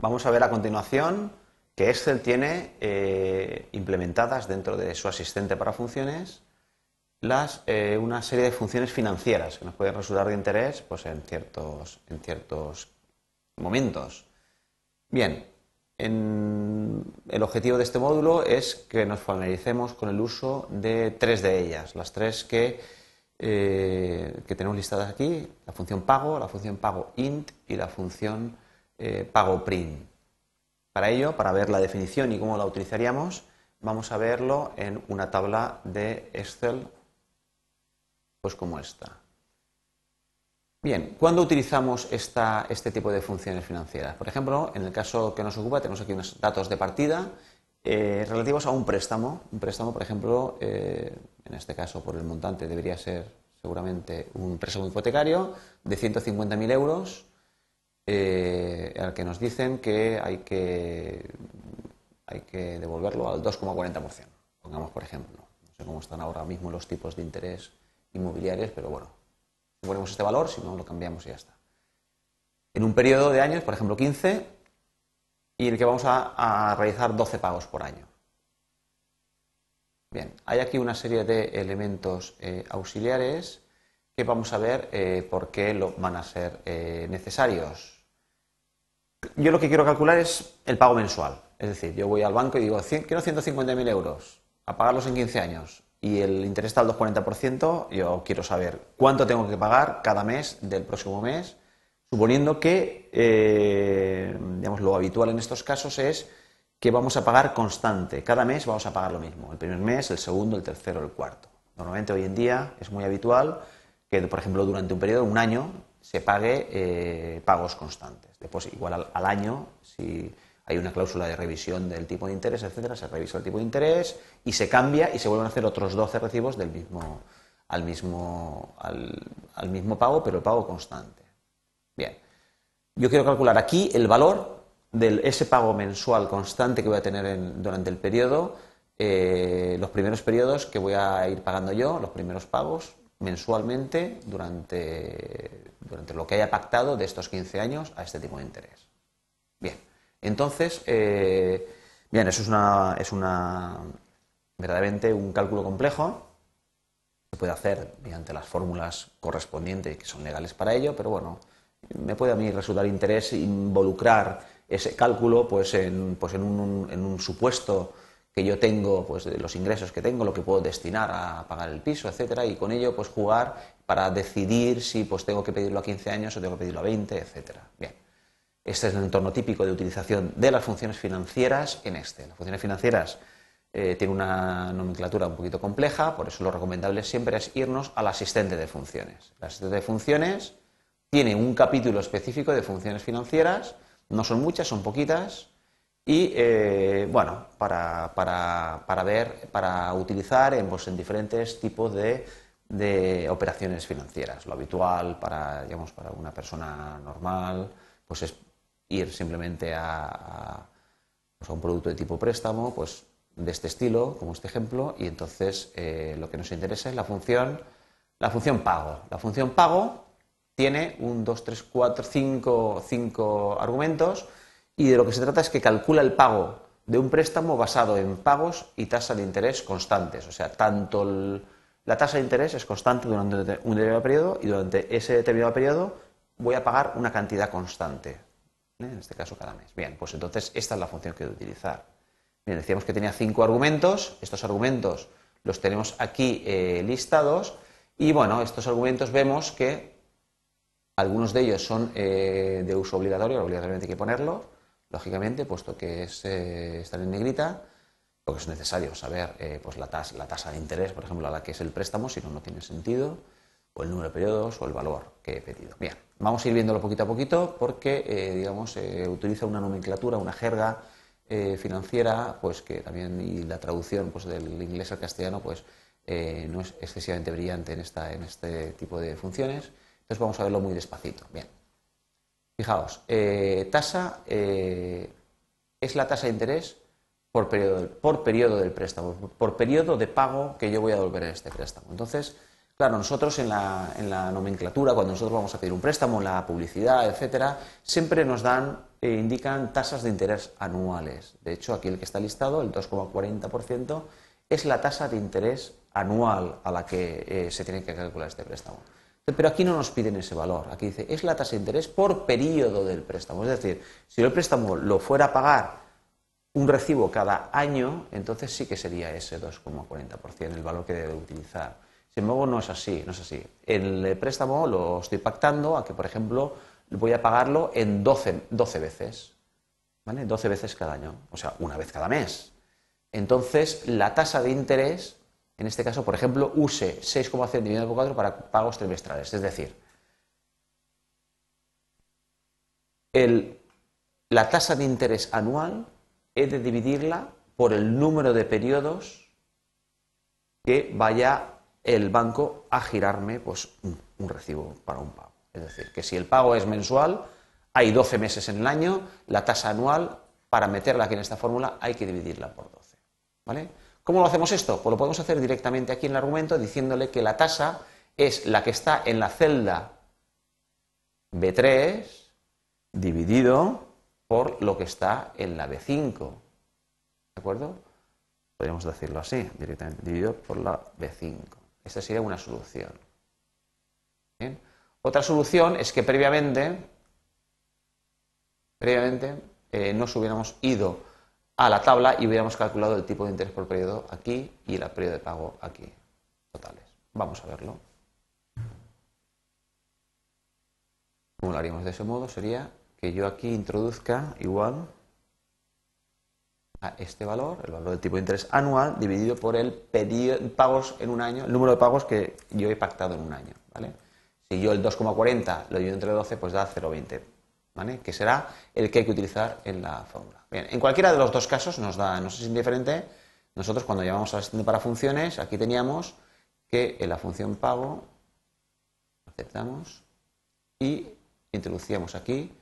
Vamos a ver a continuación que Excel tiene eh, implementadas dentro de su asistente para funciones eh, una serie de funciones financieras que nos pueden resultar de interés pues, en, ciertos, en ciertos momentos. Bien, el objetivo de este módulo es que nos familiaricemos con el uso de tres de ellas, las tres que, eh, que tenemos listadas aquí, la función pago, la función pago int y la función eh, pago print. Para ello, para ver la definición y cómo la utilizaríamos, vamos a verlo en una tabla de Excel pues como esta. Bien, ¿cuándo utilizamos este tipo de funciones financieras? Por ejemplo, en el caso que nos ocupa, tenemos aquí unos datos de partida eh, relativos a un préstamo. Un préstamo, por ejemplo, eh, en este caso por el montante debería ser seguramente un préstamo hipotecario de 150.000 euros, eh, al que nos dicen que hay que, hay que devolverlo al 2,40%. Pongamos, por ejemplo. No sé cómo están ahora mismo los tipos de interés inmobiliarios, pero bueno, ponemos este valor, si no lo cambiamos y ya está. En un periodo de años, por ejemplo 15, y en el que vamos a, realizar 12 pagos por año. Bien, hay aquí una serie de elementos eh, auxiliares que vamos a ver eh, por qué lo, van a ser eh, necesarios. Yo lo que quiero calcular es el pago mensual. Es decir, yo voy al banco y digo, quiero 150.000 euros, a pagarlos en 15 años y el interés está al 2,40%, yo quiero saber cuánto tengo que pagar cada mes del próximo mes, suponiendo que, eh, digamos, lo habitual en estos casos es que vamos a pagar constante. Cada mes vamos a pagar lo mismo. El primer mes, el segundo, el tercero, el cuarto. Normalmente hoy en día es muy habitual que, por ejemplo, durante un periodo, un año, se pague eh, pagos constantes. Después, igual al, año, si hay una cláusula de revisión del tipo de interés, etcétera, se revisa el tipo de interés y se cambia y se vuelven a hacer otros 12 recibos del mismo, al, mismo, al, mismo pago, pero el pago constante. Bien, yo quiero calcular aquí el valor de ese pago mensual constante que voy a tener durante el periodo, eh, los primeros periodos que voy a ir pagando yo, los primeros pagos mensualmente durante, durante lo que haya pactado de estos 15 años a este tipo de interés. Bien. Entonces, eh, bien, eso es una, es una verdaderamente un cálculo complejo. Se puede hacer mediante las fórmulas correspondientes que son legales para ello, pero bueno, me puede a mí resultar interés involucrar ese cálculo pues en, pues en, un, en un supuesto que yo tengo, pues los ingresos que tengo, lo que puedo destinar a pagar el piso, etcétera, y con ello pues jugar para decidir si pues tengo que pedirlo a 15 años o tengo que pedirlo a 20, etcétera. Bien. Este es el entorno típico de utilización de las funciones financieras en este. Las funciones financieras eh, tienen una nomenclatura un poquito compleja, por eso lo recomendable siempre es irnos al asistente de funciones. El asistente de funciones tiene un capítulo específico de funciones financieras, no son muchas, son poquitas, y eh, bueno, para, ver, para utilizar en, pues, en diferentes tipos de, de, operaciones financieras. Lo habitual para, digamos, para una persona normal, pues es ir simplemente a, pues a, un producto de tipo préstamo, pues de este estilo, como este ejemplo, y entonces eh, lo que nos interesa es la función, la función pago. La función pago tiene un 2, 3, 4, 5, 5 argumentos y de lo que se trata es que calcula el pago de un préstamo basado en pagos y tasa de interés constantes. O sea, tanto la tasa de interés es constante durante un determinado periodo y durante ese determinado periodo voy a pagar una cantidad constante en este caso cada mes. Bien, pues entonces esta es la función que voy a utilizar. Bien, decíamos que tenía cinco argumentos, estos argumentos los tenemos aquí eh, listados y bueno, estos argumentos vemos que algunos de ellos son eh, de uso obligatorio, obligatoriamente hay que ponerlo, lógicamente, puesto que eh, están en negrita, porque es necesario saber pues la, tasa, la tasa de interés, por ejemplo, a la que es el préstamo, si no, no tiene sentido o el número de periodos o el valor que he pedido. Bien, vamos a ir viéndolo poquito a poquito porque, eh, digamos, eh, utiliza una nomenclatura, una jerga eh, financiera, pues que también, y la traducción pues, del inglés al castellano, pues no es excesivamente brillante en, esta, en este tipo de funciones. Entonces vamos a verlo muy despacito. Bien. Fijaos, tasa es la tasa de interés por periodo, del préstamo, por periodo de pago que yo voy a devolver en este préstamo. Entonces, Claro, nosotros en la, nomenclatura, cuando nosotros vamos a pedir un préstamo, la publicidad, etcétera, siempre nos dan eh, indican tasas de interés anuales. De hecho, aquí el que está listado, el 2,40%, es la tasa de interés anual a la que eh, se tiene que calcular este préstamo. Pero aquí no nos piden ese valor. Aquí dice, es la tasa de interés por periodo del préstamo. Es decir, si el préstamo lo fuera a pagar un recibo cada año, entonces sí que sería ese 2,40% el valor que debe utilizar. Sin embargo, no es así, no es así. El préstamo lo estoy pactando a que, por ejemplo, voy a pagarlo en 12, 12 veces. ¿Vale? 12 veces cada año, o sea, una vez cada mes. Entonces, la tasa de interés, en este caso, por ejemplo, use 6,1 dividido por 4 para pagos trimestrales. Es decir, la tasa de interés anual he de dividirla por el número de periodos que vaya el banco a girarme pues, un recibo para un pago. Es decir, que si el pago es mensual, hay 12 meses en el año, la tasa anual, para meterla aquí en esta fórmula, hay que dividirla por 12. ¿Vale? ¿Cómo lo hacemos esto? Pues lo podemos hacer directamente aquí en el argumento diciéndole que la tasa es la que está en la celda B3 dividido por lo que está en la B5. ¿De acuerdo? Podríamos decirlo así, directamente, dividido por la B5. Esta sería una solución. ¿Bien? Otra solución es que previamente, previamente eh, nos hubiéramos ido a la tabla y hubiéramos calculado el tipo de interés por periodo aquí y el periodo de pago aquí, totales. Vamos a verlo. Como lo haríamos de ese modo sería que yo aquí introduzca igual a este valor, el valor del tipo de interés anual, dividido por el pagos en un año, el número de pagos que yo he pactado en un año. Si yo el 2,40 lo divido entre 12, pues da 0,20, ¿vale? que será el que hay que utilizar en la fórmula. Bien, en cualquiera de los dos casos nos da, no sé si es indiferente, nosotros cuando llamamos a asistente para funciones, aquí teníamos que en la función pago aceptamos y introducíamos aquí,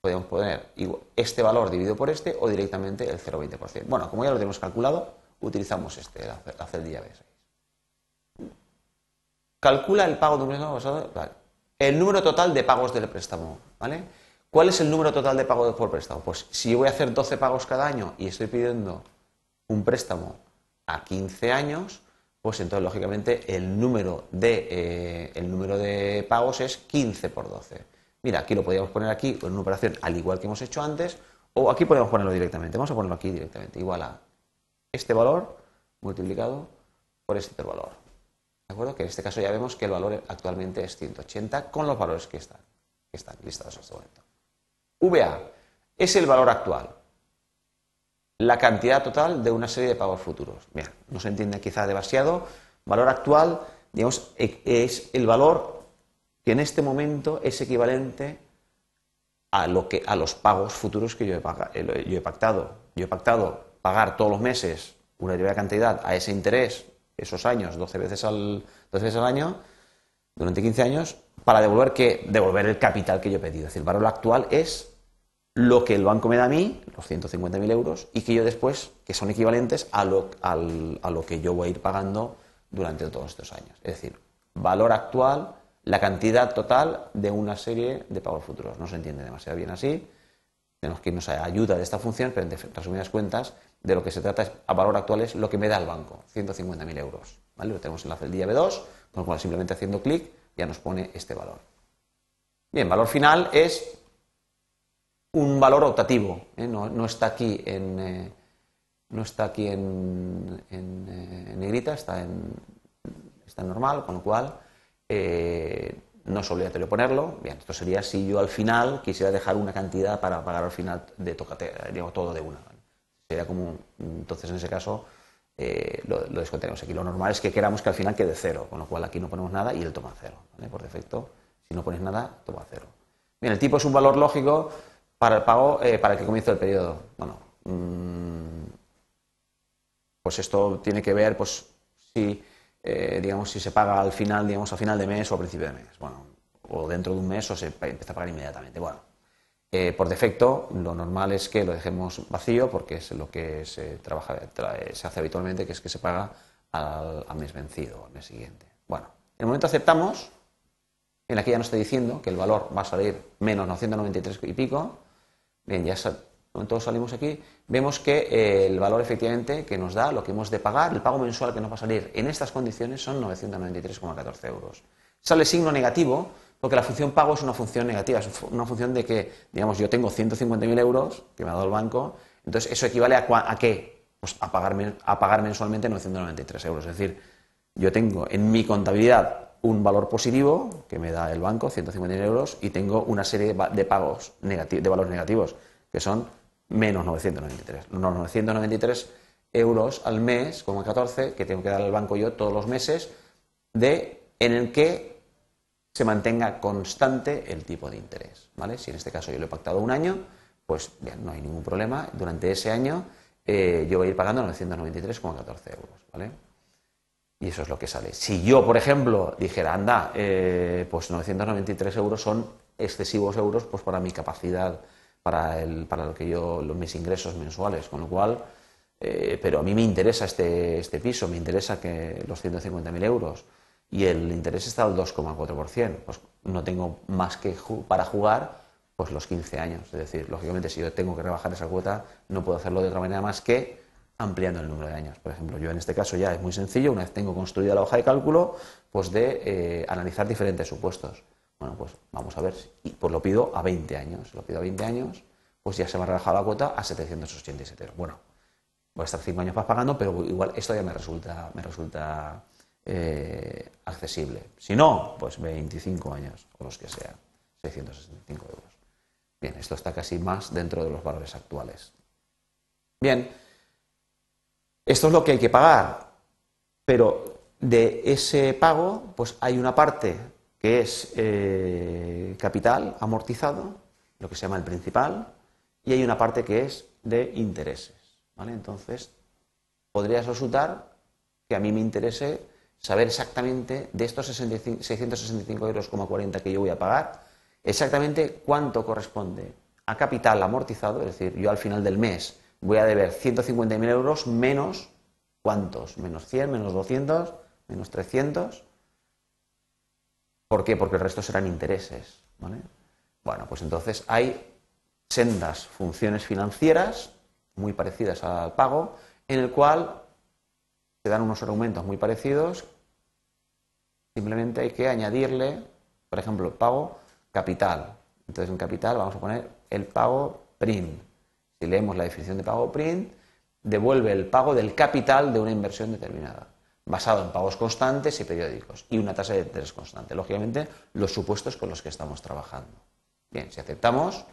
podemos poner este valor dividido por este o directamente el 0,20%. Bueno, como ya lo tenemos calculado, utilizamos este, la celda B6. Calcula el pago de un préstamo basado. El número total de pagos del préstamo. ¿vale? ¿Cuál es el número total de pagos por préstamo? Pues si yo voy a hacer 12 pagos cada año y estoy pidiendo un préstamo a 15 años, pues entonces lógicamente el número de, eh, el número de pagos es 15 por 12. Mira, aquí lo podríamos poner aquí con una operación al igual que hemos hecho antes, o aquí podemos ponerlo directamente. Vamos a ponerlo aquí directamente, igual a este valor multiplicado por este valor. ¿De acuerdo? Que en este caso ya vemos que el valor actualmente es 180 con los valores que están, que están listados en este momento. VA es el valor actual, la cantidad total de una serie de pagos futuros. Bien, no se entiende quizá demasiado. Valor actual, digamos, es el valor que en este momento es equivalente a, lo que, a los pagos futuros que yo he, eh, pactado. Yo he pactado pagar todos los meses una determinada cantidad a ese interés esos años 12 veces al, 12 veces al año, durante 15 años, para devolver, que, devolver el capital que yo he pedido. Es decir, el valor actual es lo que el banco me da a mí, los 150.000 euros, y que yo después, que son equivalentes a lo, a lo que yo voy a ir pagando durante todos estos años. Es decir, valor actual, la cantidad total de una serie de pagos futuros. No se entiende demasiado bien así. Tenemos que irnos a ayuda de esta función, pero en resumidas cuentas, de lo que se trata es, a valor actual es lo que me da el banco, 150.000 euros. ¿vale? Lo tenemos en la celda B2, con lo cual simplemente haciendo clic ya nos pone este valor. Bien, valor final es un valor optativo, ¿eh? no, está aquí en, eh, no está aquí en, en, eh, negrita, está en, está normal, con lo cual no es obligatorio ponerlo. Bien, esto sería si yo al final quisiera dejar una cantidad para pagar al final de tocate, todo de una. Sería como, entonces en ese caso eh, lo, lo, descontaremos aquí. Lo normal es que queramos que al final quede cero, con lo cual aquí no ponemos nada y él toma cero. Por defecto, si no pones nada, toma cero. Bien, el tipo es un valor lógico para el pago, eh, para el que comience el periodo. Bueno, mmm, pues esto tiene que ver, pues, si, eh, digamos, si se paga al final, digamos, a final de mes o a principio de mes. Bueno, o dentro de un mes o se empieza a pagar inmediatamente. Bueno, eh, por defecto, lo normal es que lo dejemos vacío porque es lo que se, trabaja, se hace habitualmente, que es que se paga al, mes vencido, al mes siguiente. Bueno, en el momento aceptamos, en aquí ya nos está diciendo que el valor va a salir menos 993 y pico, Bien, ya todos salimos aquí, vemos que eh, el valor efectivamente que nos da, lo que hemos de pagar, el pago mensual que nos va a salir en estas condiciones son 993,14 euros. Sale signo negativo porque la función pago es una función negativa, es una función de que, digamos, yo tengo 150.000 euros que me ha dado el banco, entonces eso equivale a, qué? Pues a pagar, a pagar mensualmente 993 euros. Es decir, yo tengo en mi contabilidad un valor positivo que me da el banco, 150.000 euros, y tengo una serie de pagos de valores negativos, que son menos 993. Los 993 euros al mes, como 14, que tengo que dar al banco yo todos los meses, de, en el que se mantenga constante el tipo de interés. ¿vale? Si en este caso yo lo he pactado un año, pues bien, no hay ningún problema. Durante ese año eh, yo voy a ir pagando 993,14 euros. ¿vale? Y eso es lo que sale. Si yo, por ejemplo, dijera, anda, eh, pues 993 euros son excesivos euros pues para mi capacidad para, el, para lo que yo, los, mis ingresos mensuales, con lo cual, eh, pero a mí me interesa este, este piso, me interesa que los 150.000 euros y el interés está al 2,4%, pues no tengo más que para jugar pues los 15 años. Es decir, lógicamente si yo tengo que rebajar esa cuota, no puedo hacerlo de otra manera más que ampliando el número de años. Por ejemplo, yo en este caso ya es muy sencillo, una vez tengo construida la hoja de cálculo, pues de eh, analizar diferentes supuestos. Bueno, pues vamos a ver, y pues lo pido a 20 años. Lo pido a 20 años, pues ya se me ha rebajado la cuota a 787 euros. Bueno, voy a estar 5 años más pagando, pero igual esto ya me resulta, me resulta eh, accesible. Si no, pues 25 años, o los que sean, 665 euros. Bien, esto está casi más dentro de los valores actuales. Bien, esto es lo que hay que pagar, pero de ese pago, pues hay una parte que es eh, capital amortizado, lo que se llama el principal, y hay una parte que es de intereses. ¿vale? Entonces, podría resultar que a mí me interese saber exactamente de estos 665 euros, que yo voy a pagar, exactamente cuánto corresponde a capital amortizado, es decir, yo al final del mes voy a deber 150.000 euros menos, ¿cuántos? Menos 100, menos 200, menos 300, ¿Por qué? Porque el resto serán intereses. Bueno, pues entonces hay sendas funciones financieras muy parecidas al pago, en el cual se dan unos argumentos muy parecidos. Simplemente hay que añadirle, por ejemplo, pago capital. Entonces en capital vamos a poner el pago print. Si leemos la definición de pago print, devuelve el pago del capital de una inversión determinada basado en pagos constantes y periódicos y una tasa de interés constante. Lógicamente, los supuestos con los que estamos trabajando. Bien, si aceptamos,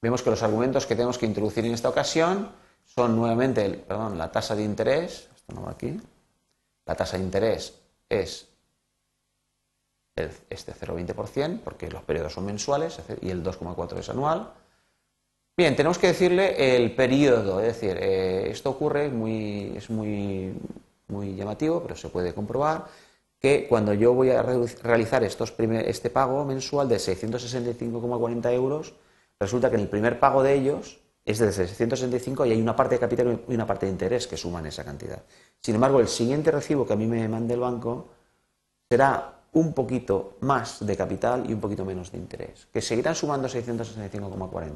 vemos que los argumentos que tenemos que introducir en esta ocasión son nuevamente perdón, la tasa de interés, esto no va aquí, la tasa de interés es este 0,20% porque los periodos son mensuales y el 2,4 es anual. Bien, tenemos que decirle el periodo, es decir, eh, esto ocurre muy, es muy muy llamativo, pero se puede comprobar que cuando yo voy a realizar estos este pago mensual de 665,40 euros, resulta que en el primer pago de ellos es de 665 y hay una parte de capital y una parte de interés que suman esa cantidad. Sin embargo, el siguiente recibo que a mí me mande el banco será un poquito más de capital y un poquito menos de interés, que seguirán sumando 665,40,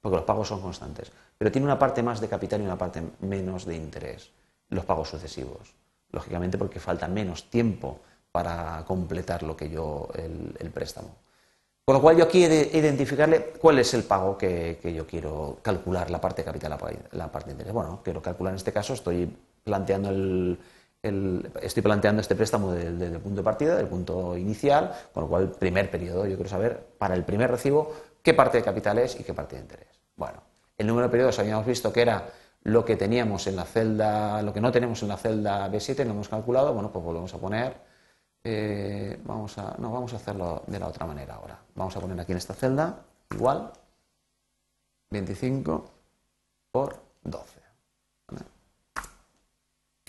porque los pagos son constantes, pero tiene una parte más de capital y una parte menos de interés los pagos sucesivos. Lógicamente porque falta menos tiempo para completar lo que yo, el, préstamo. Con lo cual yo aquí identificarle cuál es el pago que, yo quiero calcular, la parte de capital, la, parte de interés. Bueno, quiero calcular en este caso, estoy planteando el, estoy planteando este préstamo desde, el punto de partida, del punto inicial, con lo cual primer periodo yo quiero saber para el primer recibo qué parte de capital es y qué parte de interés. Bueno, el número de periodos habíamos visto que era lo que teníamos en la celda, lo que no tenemos en la celda B7 lo hemos calculado, bueno, pues volvemos a poner, eh, vamos a, no, vamos a hacerlo de la otra manera ahora. Vamos a poner aquí en esta celda, igual, 25 por 12.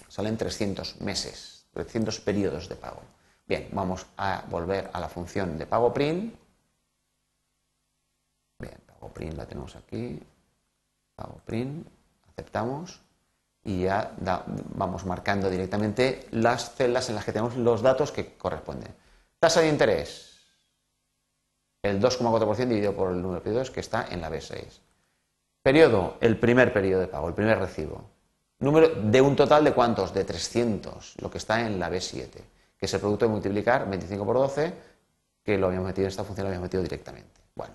Salen 300 meses, 300 periodos de pago. Bien, vamos a volver a la función de pago print. Bien, pago print la tenemos aquí. Pago print aceptamos y ya vamos marcando directamente las celdas en las que tenemos los datos que corresponden. Tasa de interés. el 2,4% dividido por el número de periodos que está en la B6. Periodo, el primer periodo de pago, el primer recibo. Número de un total de cuántos? De 300, lo que está en la B7, que es el producto de multiplicar 25 por 12, que lo habíamos metido en esta función, lo habíamos metido directamente. Bueno,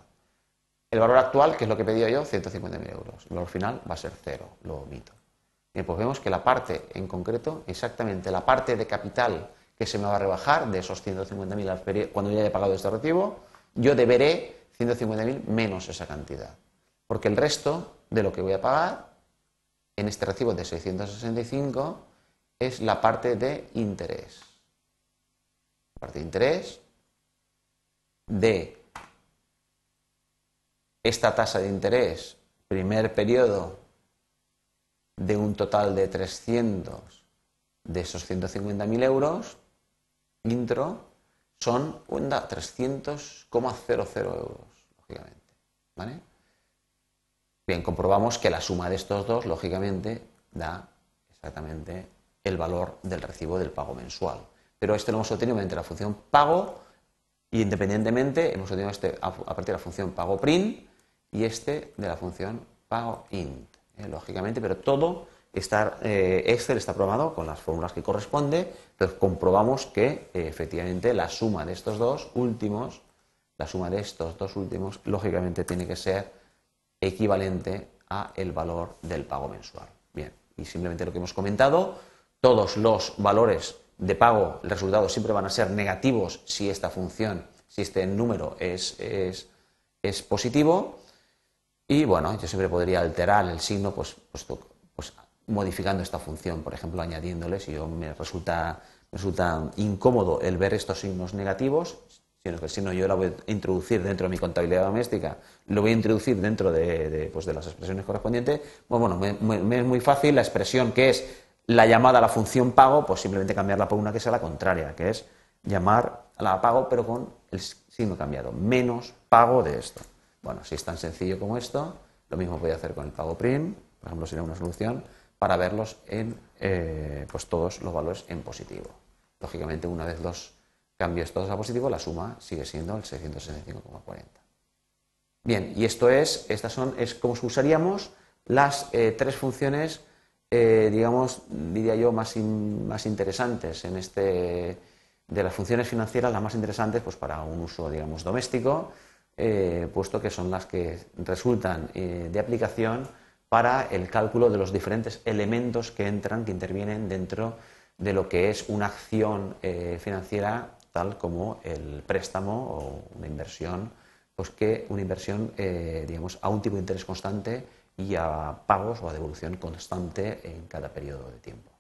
el valor actual, que es lo que pedido yo, 150.000 euros. El valor final va a ser cero, lo omito. Pues vemos que la parte en concreto, exactamente la parte de capital que se me va a rebajar de esos 150.000 cuando ya haya pagado este recibo, yo deberé 150.000 menos esa cantidad. Porque el resto de lo que voy a pagar en este recibo de 665 es la parte de interés. La parte de interés de esta tasa de interés, primer periodo de un total de 300 de esos 150.000 euros, intro, son 300,00 euros, lógicamente. ¿Vale? Bien, comprobamos que la suma de estos dos, lógicamente, da exactamente el valor del recibo del pago mensual. Pero este lo hemos obtenido mediante la función pago y independientemente hemos obtenido este a partir de la función pago print y este de la función pago int, ¿eh? lógicamente, pero todo está, eh, Excel está programado con las fórmulas que corresponde, pero comprobamos que eh, efectivamente la suma de estos dos últimos, la suma de estos dos últimos, lógicamente tiene que ser equivalente a el valor del pago mensual. Bien, y simplemente lo que hemos comentado, todos los valores de pago, el resultado siempre van a ser negativos si esta función, si este número es, es, es positivo. Y bueno, yo siempre podría alterar el signo, pues, pues, pues modificando esta función, por ejemplo, añadiéndole, si yo me resulta, resulta incómodo el ver estos signos negativos, sino que si no yo la voy a introducir dentro de mi contabilidad doméstica, lo voy a introducir dentro de, pues de las expresiones correspondientes, pues bueno, me, es muy fácil la expresión que es la llamada a la función pago, pues simplemente cambiarla por una que sea la contraria, que es llamar a la pago pero con el signo cambiado, menos pago de esto. Bueno, si es tan sencillo como esto, lo mismo voy a hacer con el pago prim, por ejemplo, sería una solución para verlos en eh, pues todos los valores en positivo. Lógicamente, una vez los cambios todos a positivo, la suma sigue siendo el 665,40. Bien, y esto es, estas son, es como usaríamos las eh, tres funciones, eh, digamos, diría yo, más, más interesantes en este, de las funciones financieras, las más interesantes, pues para un uso, digamos, doméstico, puesto que son las que resultan de aplicación para el cálculo de los diferentes elementos que entran, que intervienen dentro de lo que es una acción eh, financiera tal como el préstamo o una inversión, pues que una inversión, eh, digamos, a un tipo de interés constante y a pagos o a devolución constante en cada periodo de tiempo.